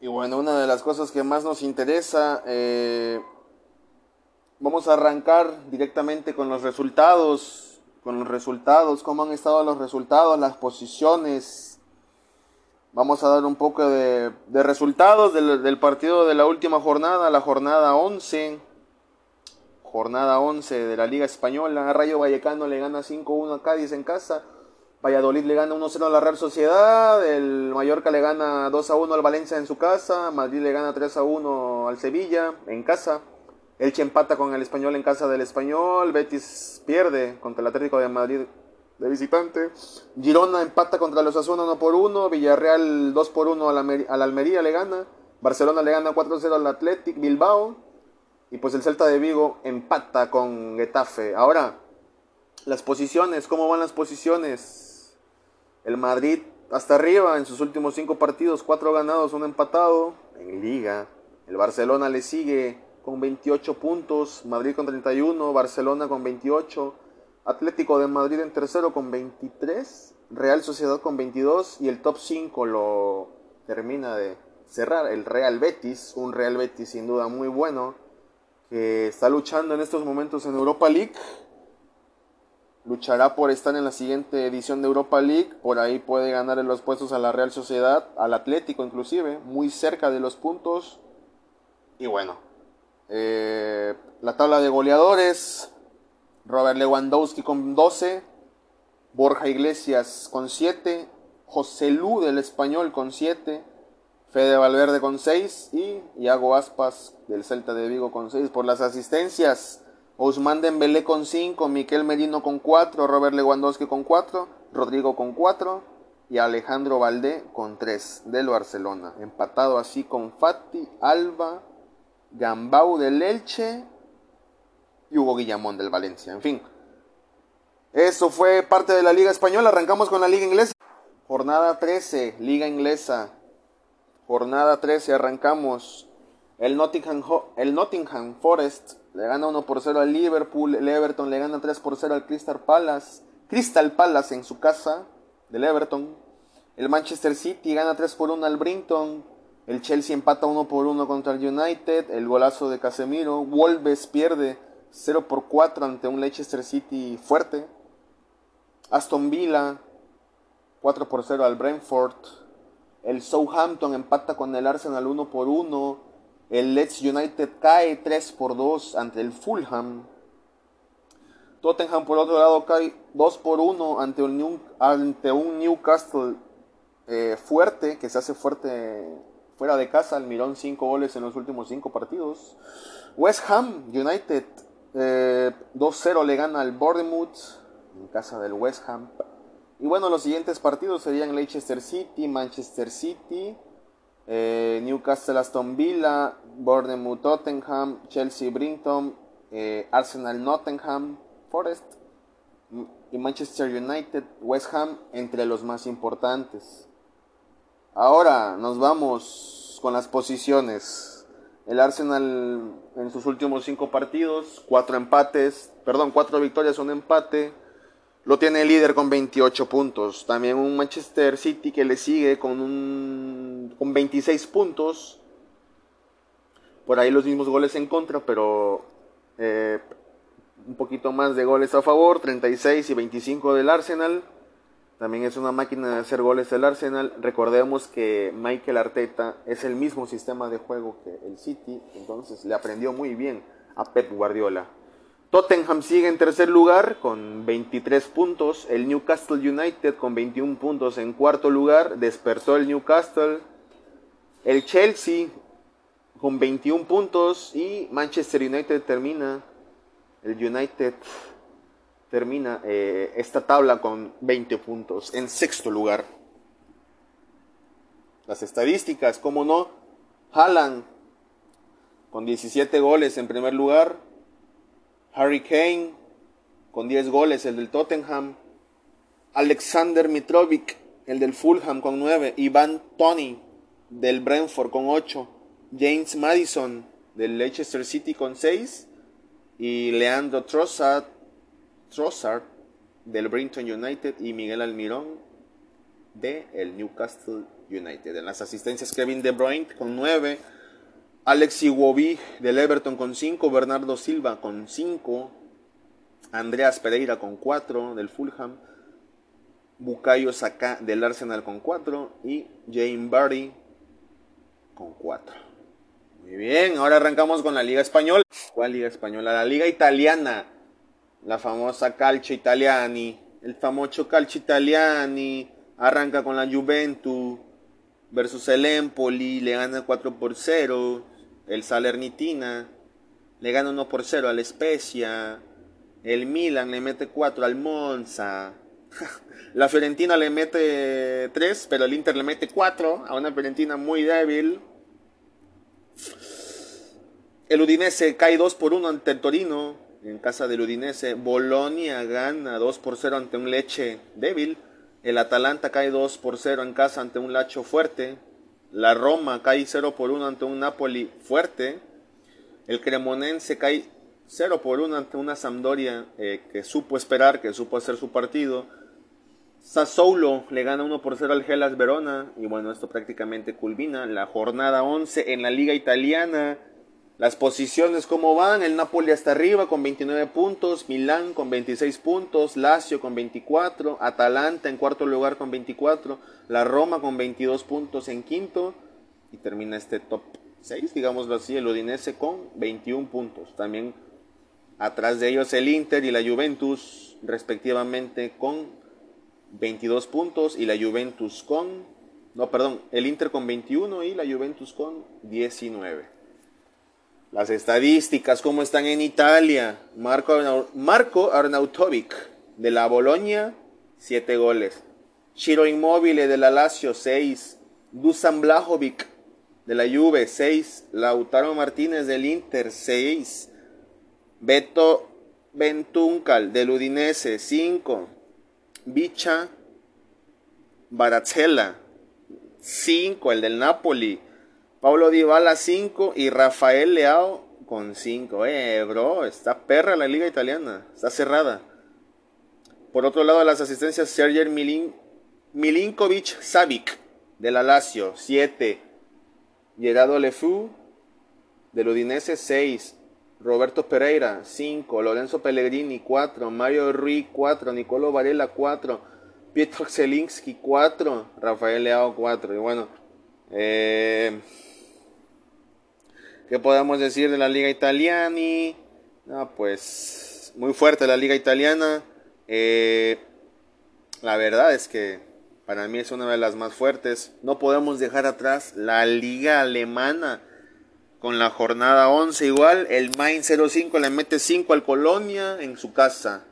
Y bueno, una de las cosas que más nos interesa, eh, vamos a arrancar directamente con los resultados, con los resultados, cómo han estado los resultados, las posiciones. Vamos a dar un poco de, resultados del, del, partido de la última jornada, la jornada 11. Jornada 11 de la Liga Española. Rayo Vallecano le gana 5-1 a Cádiz en casa. Valladolid le gana 1-0 a la Real Sociedad, el Mallorca le gana 2-1 al Valencia en su casa, Madrid le gana 3-1 al Sevilla en casa, Elche empata con el Español en casa del Español, Betis pierde contra el Atlético de Madrid de visitante, Girona empata contra los Asuna 1 por 1, Villarreal 2 por 1 a la Almería le gana, Barcelona le gana 4-0 al Athletic Bilbao y pues el Celta de Vigo empata con Getafe. Ahora, las posiciones, ¿cómo van las posiciones? El Madrid hasta arriba en sus últimos cinco partidos, cuatro ganados, un empatado en liga. El Barcelona le sigue con 28 puntos, Madrid con 31, Barcelona con 28, Atlético de Madrid en tercero con 23, Real Sociedad con 22 y el top 5 lo termina de cerrar el Real Betis, un Real Betis sin duda muy bueno que está luchando en estos momentos en Europa League luchará por estar en la siguiente edición de Europa League, por ahí puede ganar en los puestos a la Real Sociedad, al Atlético inclusive, muy cerca de los puntos. Y bueno, eh, la tabla de goleadores, Robert Lewandowski con 12, Borja Iglesias con 7, José Lu del Español con 7, Fede Valverde con 6 y Iago Aspas del Celta de Vigo con 6 por las asistencias. Ousmane Dembélé con 5, Miquel Merino con 4, Robert Lewandowski con 4, Rodrigo con 4 y Alejandro Valdé con 3 del Barcelona. Empatado así con Fati, Alba, Gambau del Elche y Hugo Guillamón del Valencia. En fin, eso fue parte de la Liga Española. Arrancamos con la Liga Inglesa. Jornada 13, Liga Inglesa. Jornada 13, arrancamos. El Nottingham, el Nottingham Forest le gana 1 por 0 al Liverpool. El Everton le gana 3 por 0 al Crystal Palace. Crystal Palace en su casa del Everton. El Manchester City gana 3 por 1 al Brinton. El Chelsea empata 1 por 1 contra el United. El golazo de Casemiro. Wolves pierde 0 por 4 ante un Leicester City fuerte. Aston Villa 4 por 0 al Brentford. El Southampton empata con el Arsenal 1 por 1. El Leeds United cae 3 por 2 ante el Fulham. Tottenham por otro lado cae 2 por 1 ante un, ante un Newcastle eh, fuerte, que se hace fuerte fuera de casa. Almirón 5 goles en los últimos 5 partidos. West Ham United 2-0 eh, le gana al Bournemouth en casa del West Ham. Y bueno, los siguientes partidos serían Leicester City, Manchester City, eh, Newcastle Aston Villa, Bournemouth Tottenham, Chelsea Brinton, eh, Arsenal Nottingham Forest y Manchester United West Ham entre los más importantes. Ahora nos vamos con las posiciones. El Arsenal en sus últimos cinco partidos, cuatro empates, perdón, cuatro victorias, un empate lo tiene el líder con 28 puntos. También un Manchester City que le sigue con, un, con 26 puntos. Por ahí los mismos goles en contra, pero eh, un poquito más de goles a favor. 36 y 25 del Arsenal. También es una máquina de hacer goles el Arsenal. Recordemos que Michael Arteta es el mismo sistema de juego que el City. Entonces le aprendió muy bien a Pep Guardiola. Tottenham sigue en tercer lugar con 23 puntos. El Newcastle United con 21 puntos en cuarto lugar. Despertó el Newcastle. El Chelsea con 21 puntos. Y Manchester United termina. El United termina eh, esta tabla con 20 puntos en sexto lugar. Las estadísticas, como no. Haaland con 17 goles en primer lugar. Harry Kane con 10 goles, el del Tottenham. Alexander Mitrovic, el del Fulham con 9. Ivan Tony del Brentford con 8. James Madison del Leicester City con 6. Y Leandro Trossard, del Brinton United. Y Miguel Almirón del el Newcastle United. En las asistencias Kevin De Bruyne con 9, Alex Iwobi del Everton con 5, Bernardo Silva con 5, Andreas Pereira con 4 del Fulham, Bukayo Saka del Arsenal con 4 y Jane Barry con 4. Muy bien, ahora arrancamos con la Liga Española. ¿Cuál Liga Española? La Liga Italiana, la famosa Calcio Italiani, el famoso Calcio Italiani arranca con la Juventus versus el Empoli, le gana 4 por 0, el Salernitina le gana 1 por 0 al Spezia, el Milan le mete 4 al Monza, la Fiorentina le mete 3, pero el Inter le mete 4 a una Fiorentina muy débil. El Udinese cae 2 por 1 ante el Torino, en casa del Udinese. Bolonia gana 2 por 0 ante un Leche débil. El Atalanta cae 2 por 0 en casa ante un Lacho fuerte. La Roma cae 0 por 1 ante un Napoli fuerte. El Cremonense cae 0 por 1 ante una Sampdoria eh, que supo esperar, que supo hacer su partido. Sassuolo le gana 1 por 0 al Gelas Verona. Y bueno, esto prácticamente culmina la jornada 11 en la Liga Italiana. Las posiciones como van, el Napoli hasta arriba con 29 puntos, Milán con 26 puntos, Lazio con 24, Atalanta en cuarto lugar con 24, la Roma con 22 puntos en quinto y termina este top 6, digámoslo así, el Udinese con 21 puntos. También atrás de ellos el Inter y la Juventus respectivamente con 22 puntos y la Juventus con, no, perdón, el Inter con 21 y la Juventus con 19. Las estadísticas, cómo están en Italia. Marco, Marco Arnautovic de la Boloña, 7 goles. Chiro Immobile de la Lazio, 6. Dusan Blajovic de la Juve, 6. Lautaro Martínez del Inter, 6. Beto Bentuncal del Udinese, 5. Bicha Barazzella, 5. El del Napoli, Pablo Dybala 5 y Rafael Leao con 5. Eh, bro, está perra la liga italiana, está cerrada. Por otro lado, las asistencias Sergej Milin, Milinkovic Savic de la Lazio 7. Gerardo Lefou del Udinese 6. Roberto Pereira 5. Lorenzo Pellegrini 4. Mario Rui 4. Nicolo Varela 4. Pietro Zelinski 4. Rafael Leao 4. Y bueno, eh, ¿Qué podemos decir de la Liga Italiana? No, pues muy fuerte la Liga Italiana. Eh, la verdad es que para mí es una de las más fuertes. No podemos dejar atrás la Liga Alemana con la jornada 11 igual. El Main 05 le mete 5 al Colonia en su casa.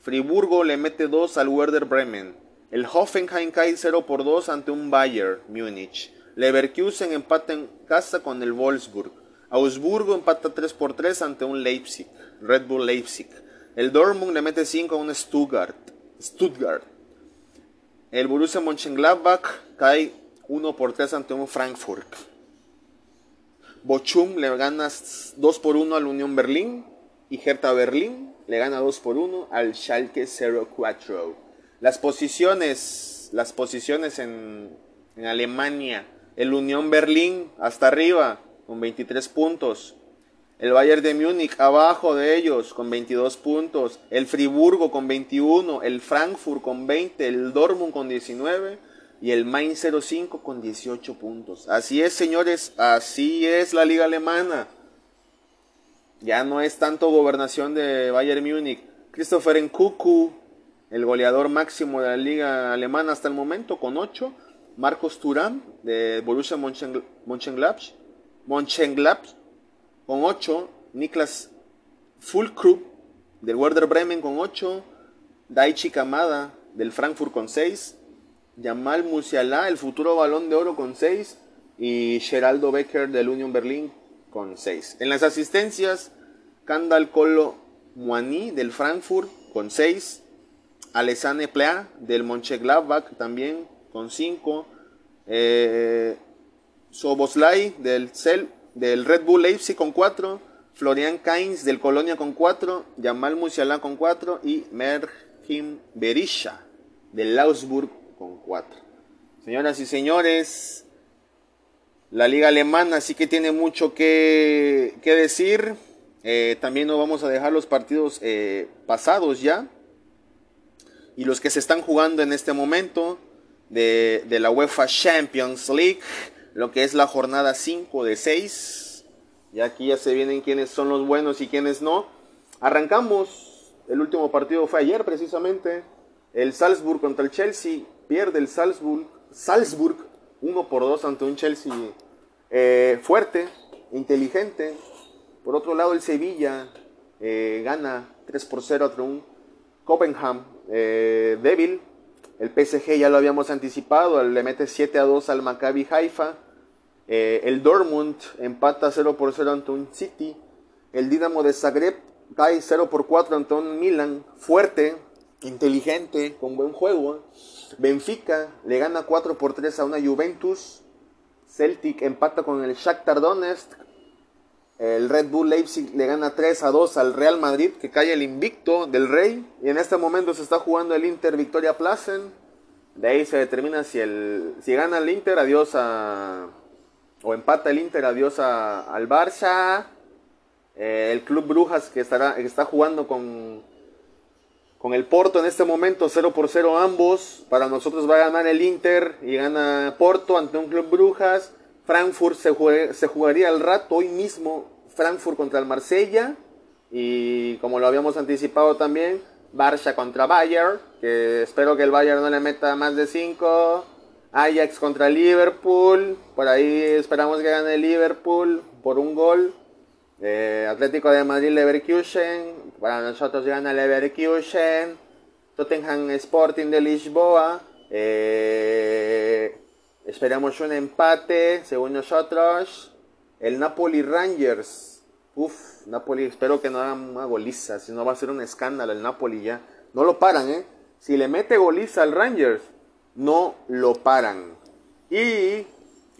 Friburgo le mete 2 al Werder Bremen. El Hoffenheim cae 0 por 2 ante un Bayern Múnich. Leverkusen empata en casa con el Wolfsburg. Augsburgo empata 3 por 3 ante un Leipzig, Red Bull Leipzig. El Dortmund le mete 5 a un Stuttgart. Stuttgart. El Borussia Mönchengladbach cae 1 por 3 ante un Frankfurt. Bochum le gana 2 por 1 al Unión Berlín y Hertha Berlín le gana 2 por 1 al Schalke 04. Las posiciones, las posiciones en, en Alemania, el Unión Berlín hasta arriba con 23 puntos. El Bayern de Múnich abajo de ellos con 22 puntos. El Friburgo con 21. El Frankfurt con 20. El Dortmund con 19. Y el Main 05 con 18 puntos. Así es, señores. Así es la liga alemana. Ya no es tanto gobernación de Bayern Múnich. Christopher Nkuku, el goleador máximo de la liga alemana hasta el momento, con 8. Marcos Turán, de Borussia Mönchengladbach Mönchengladbach con 8, Niklas Fulkrup del Werder Bremen con 8, Daichi Kamada del Frankfurt con 6, Jamal Musiala, el futuro balón de oro con 6 y Geraldo Becker del Union Berlin con 6. En las asistencias, Kandal Colo Muani del Frankfurt con 6, Alessane Plea del Mönchengladbach también con 5, eh, Soboslai del, Cel, del Red Bull Leipzig con 4, Florian Kainz del Colonia con 4, Jamal Musiala con 4 y Merkim Berisha del Augsburg con 4. Señoras y señores, la liga alemana sí que tiene mucho que, decir. Eh, también no vamos a dejar los partidos eh, pasados ya. Y los que se están jugando en este momento de, de la UEFA Champions League. Lo que es la jornada 5 de 6. Y aquí ya se vienen quiénes son los buenos y quiénes no. Arrancamos. El último partido fue ayer precisamente. El Salzburg contra el Chelsea. Pierde el Salzburg. Salzburg 1 por 2 ante un Chelsea eh, fuerte, inteligente. Por otro lado, el Sevilla eh, gana 3 por 0 ante un Copenhagen eh, débil. El PSG ya lo habíamos anticipado, le mete 7 a 2 al Maccabi Haifa. el Dortmund empata 0 por 0 ante un City. El Dinamo de Zagreb cae 0 por 4 ante un Milan fuerte, inteligente, con buen juego. Benfica le gana 4 por 3 a una Juventus. Celtic empata con el Shakhtar Donetsk. El Red Bull Leipzig le gana 3 a 2 al Real Madrid, que cae el invicto del Rey. Y en este momento se está jugando el Inter Victoria Plassen. De ahí se determina si, el, si gana el Inter, adiós a. O empata el Inter, adiós a, al Barça. Eh, el Club Brujas que, estará, que está jugando con con el Porto en este momento 0 por 0 ambos. Para nosotros va a ganar el Inter y gana Porto ante un club Brujas. Frankfurt se, se jugaría al rato hoy mismo. Frankfurt contra el Marsella. Y como lo habíamos anticipado también, Barça contra Bayern. Que espero que el Bayern no le meta más de 5. Ajax contra Liverpool. Por ahí esperamos que gane Liverpool por un gol. Eh, Atlético de Madrid Leverkusen, para nosotros gana Leverkusen, Tottenham Sporting de Lisboa, eh, esperamos un empate, según nosotros, el Napoli Rangers, uff, Napoli, espero que no hagan una goliza, si no va a ser un escándalo el Napoli ya, no lo paran, eh, si le mete goliza al Rangers, no lo paran, y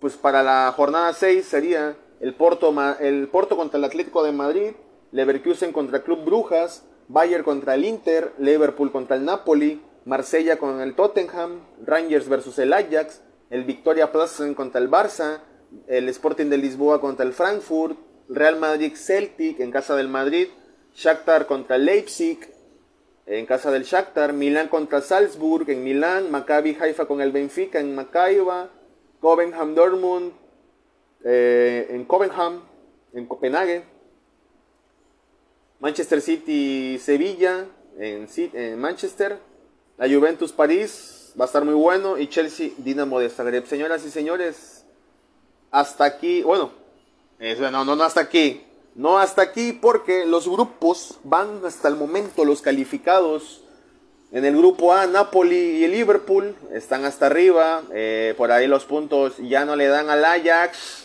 pues para la jornada 6 sería el Porto, el Porto contra el Atlético de Madrid, Leverkusen contra el Club Brujas, Bayern contra el Inter, Liverpool contra el Napoli, Marsella con el Tottenham, Rangers versus el Ajax, el Victoria Plassen contra el Barça, el Sporting de Lisboa contra el Frankfurt, Real Madrid Celtic en casa del Madrid, Shakhtar contra Leipzig en casa del Shakhtar, Milán contra Salzburg en Milán, Maccabi Haifa con el Benfica en Macaiba, Copenhagen Dortmund eh, en Copenhagen, en Copenhague, Manchester City, Sevilla, en, Manchester, la Juventus París, va a estar muy bueno, y Chelsea, Dinamo de Zagreb. Señoras y señores, hasta aquí, bueno, no, no, no hasta aquí, no hasta aquí porque los grupos van hasta el momento, los calificados. En el grupo A, Napoli y Liverpool están hasta arriba. Eh, por ahí los puntos ya no le dan al Ajax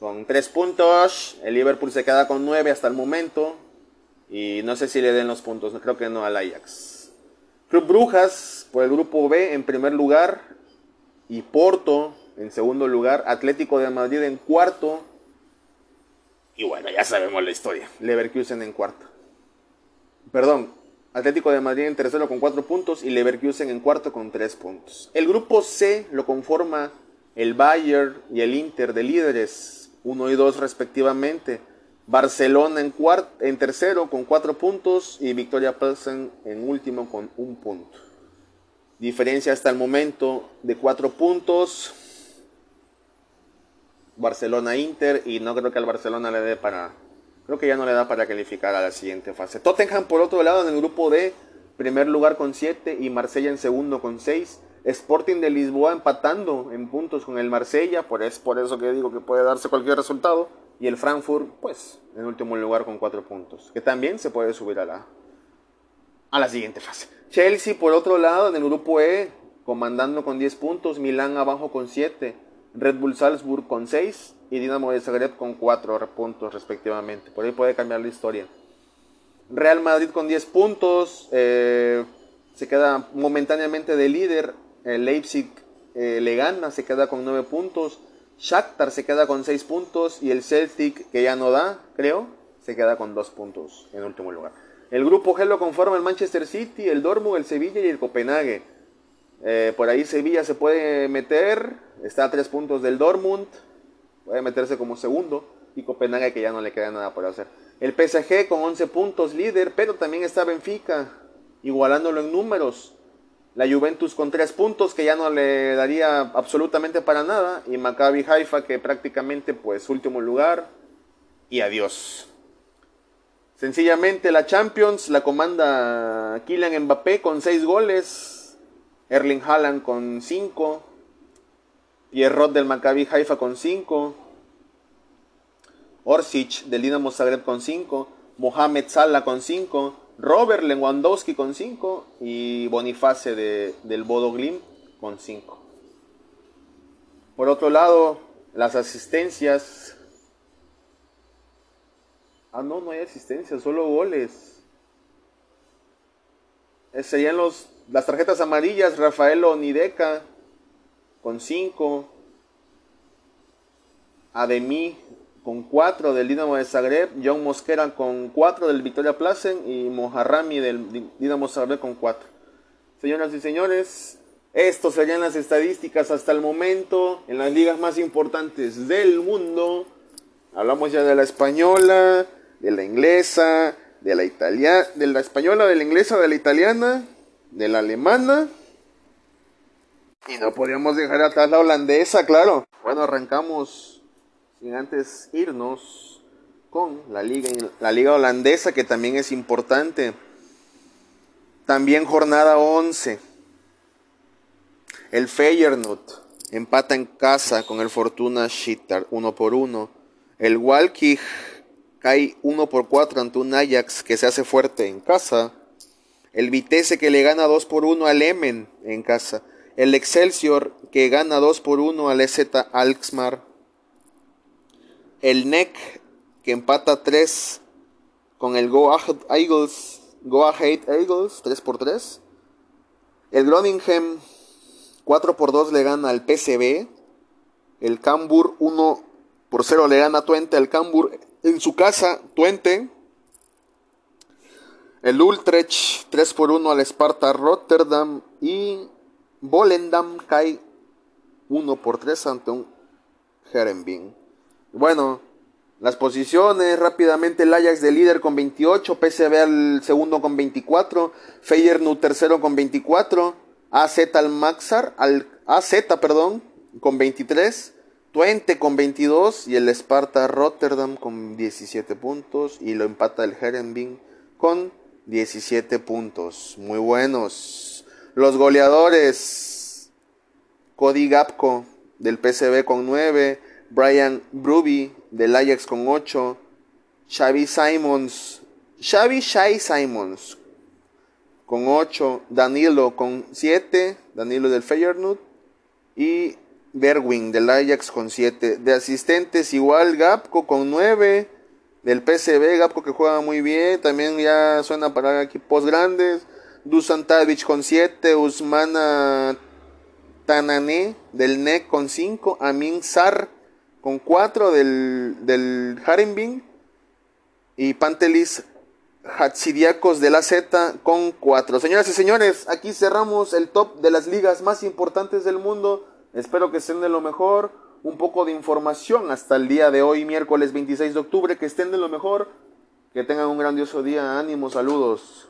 con 3 puntos. El Liverpool se queda con 9 hasta el momento. Y no sé si le den los puntos, creo que no al Ajax. Club Brujas por el grupo B en primer lugar. Y Porto en segundo lugar. Atlético de Madrid en cuarto. Y bueno, ya sabemos la historia. Leverkusen en cuarto. Perdón, Atlético de Madrid en tercero con 4 puntos y Leverkusen en cuarto con 3 puntos. El grupo C lo conforma el Bayern y el Inter de líderes 1 y 2 respectivamente. Barcelona en, en tercero con 4 puntos y Victoria Pilsen en último con 1 punto. Diferencia hasta el momento de 4 puntos. Barcelona-Inter y no creo que al Barcelona le dé para... Creo que ya no le da para calificar a la siguiente fase. Tottenham por otro lado en el grupo D, primer lugar con 7 y Marsella en segundo con 6. Sporting de Lisboa empatando en puntos con el Marsella, por, es por eso que digo que puede darse cualquier resultado. Y el Frankfurt, pues, en último lugar con 4 puntos, que también se puede subir a la, a la siguiente fase. Chelsea, por otro lado, en el grupo E, comandando con 10 puntos, Milán abajo con 7, Red Bull Salzburg con 6 y Dinamo de Zagreb con 4 puntos respectivamente. Por ahí puede cambiar la historia. Real Madrid con 10 puntos, eh, se queda momentáneamente de líder el Leipzig eh, le gana, se queda con 9 puntos. Shakhtar se queda con 6 puntos. Y el Celtic, que ya no da, creo, se queda con 2 puntos en último lugar. El grupo G lo conforma el Manchester City, el Dortmund, el Sevilla y el Copenhague. Eh, por ahí Sevilla se puede meter, está a tres puntos del Dortmund, puede meterse como segundo, y Copenhague que ya no le queda nada por hacer. El PSG con 11 puntos líder, pero también está Benfica, igualándolo en números. La Juventus con 3 puntos, que ya no le daría absolutamente para nada. Y Maccabi Haifa, que prácticamente pues último lugar. Y adiós. Sencillamente la Champions la comanda Kylian Mbappé con 6 goles. Erling Haaland con 5. Pierrot del Maccabi Haifa con 5. Orsic del Dinamo Zagreb con 5. Mohamed Salah con 5. Robert Lewandowski con 5 y Boniface de, del Bodo Glim con 5. Por otro lado, las asistencias. Ah, no, no hay asistencias, solo goles. Eh, serían los, las tarjetas amarillas, Rafael Onideca con 5. Ademí con 4 del Dinamo de Zagreb, John Mosquera con 4 del Victoria Placen y Mojarrami del Dinamo Zagreb con 4. Señoras y señores, estos serían las estadísticas hasta el momento en las ligas más importantes del mundo. Hablamos ya de la española, de la inglesa, de la italiana, de la española, de la inglesa, de la italiana, de la alemana. Y no podríamos dejar atrás la holandesa, claro. Bueno, arrancamos sin antes irnos con la liga, la liga holandesa que también es importante. También jornada 11. El Feyenoord empata en casa con el Fortuna Sittard 1 por 1. El Walkig cae 1 por 4 ante un Ajax que se hace fuerte en casa. El Vitesse que le gana 2 por 1 al Emen en casa. El Excelsior que gana 2 por 1 al EZ Alkmaar el NEC que empata 3 con el Go Ahead Eagles, Go Ahead Eagles 3 por 3. El Groningen 4 por 2 le gana al PCB. El Cambur 1 por 0 le gana a Twente al Cambur en su casa, Twente. El Utrecht 3 por 1 al Sparta Rotterdam y Volendam cae 1 por 3 ante un Herenbing. Bueno, las posiciones rápidamente el Ajax de líder con 28, PSV al segundo con 24, Feyenoord tercero con 24, AZ al Maxar, al AZ, perdón, con 23, Twente con 22 y el Sparta Rotterdam con 17 puntos y lo empata el Herenbing con 17 puntos. Muy buenos. Los goleadores Cody Gapco del PSV con 9, Brian Bruby del Ajax con 8, Xavi Simons, Xavi Shai Simons con 8, Danilo con 7, Danilo del Feyenoord y Berwin del Ajax con 7. De asistentes igual Gapco con 9, del PSV Gapco que juega muy bien, también ya suena para equipos grandes. Dusan Tadic con 7, Usmana Tanane del NEC con 5, Amin Sar con 4 del, del y Pantelis Hatsidiakos de la Z con 4. Señoras y señores, aquí cerramos el top de las ligas más importantes del mundo. Espero que estén de lo mejor. Un poco de información hasta el día de hoy, miércoles 26 de octubre. Que estén de lo mejor. Que tengan un grandioso día. Ánimo, saludos.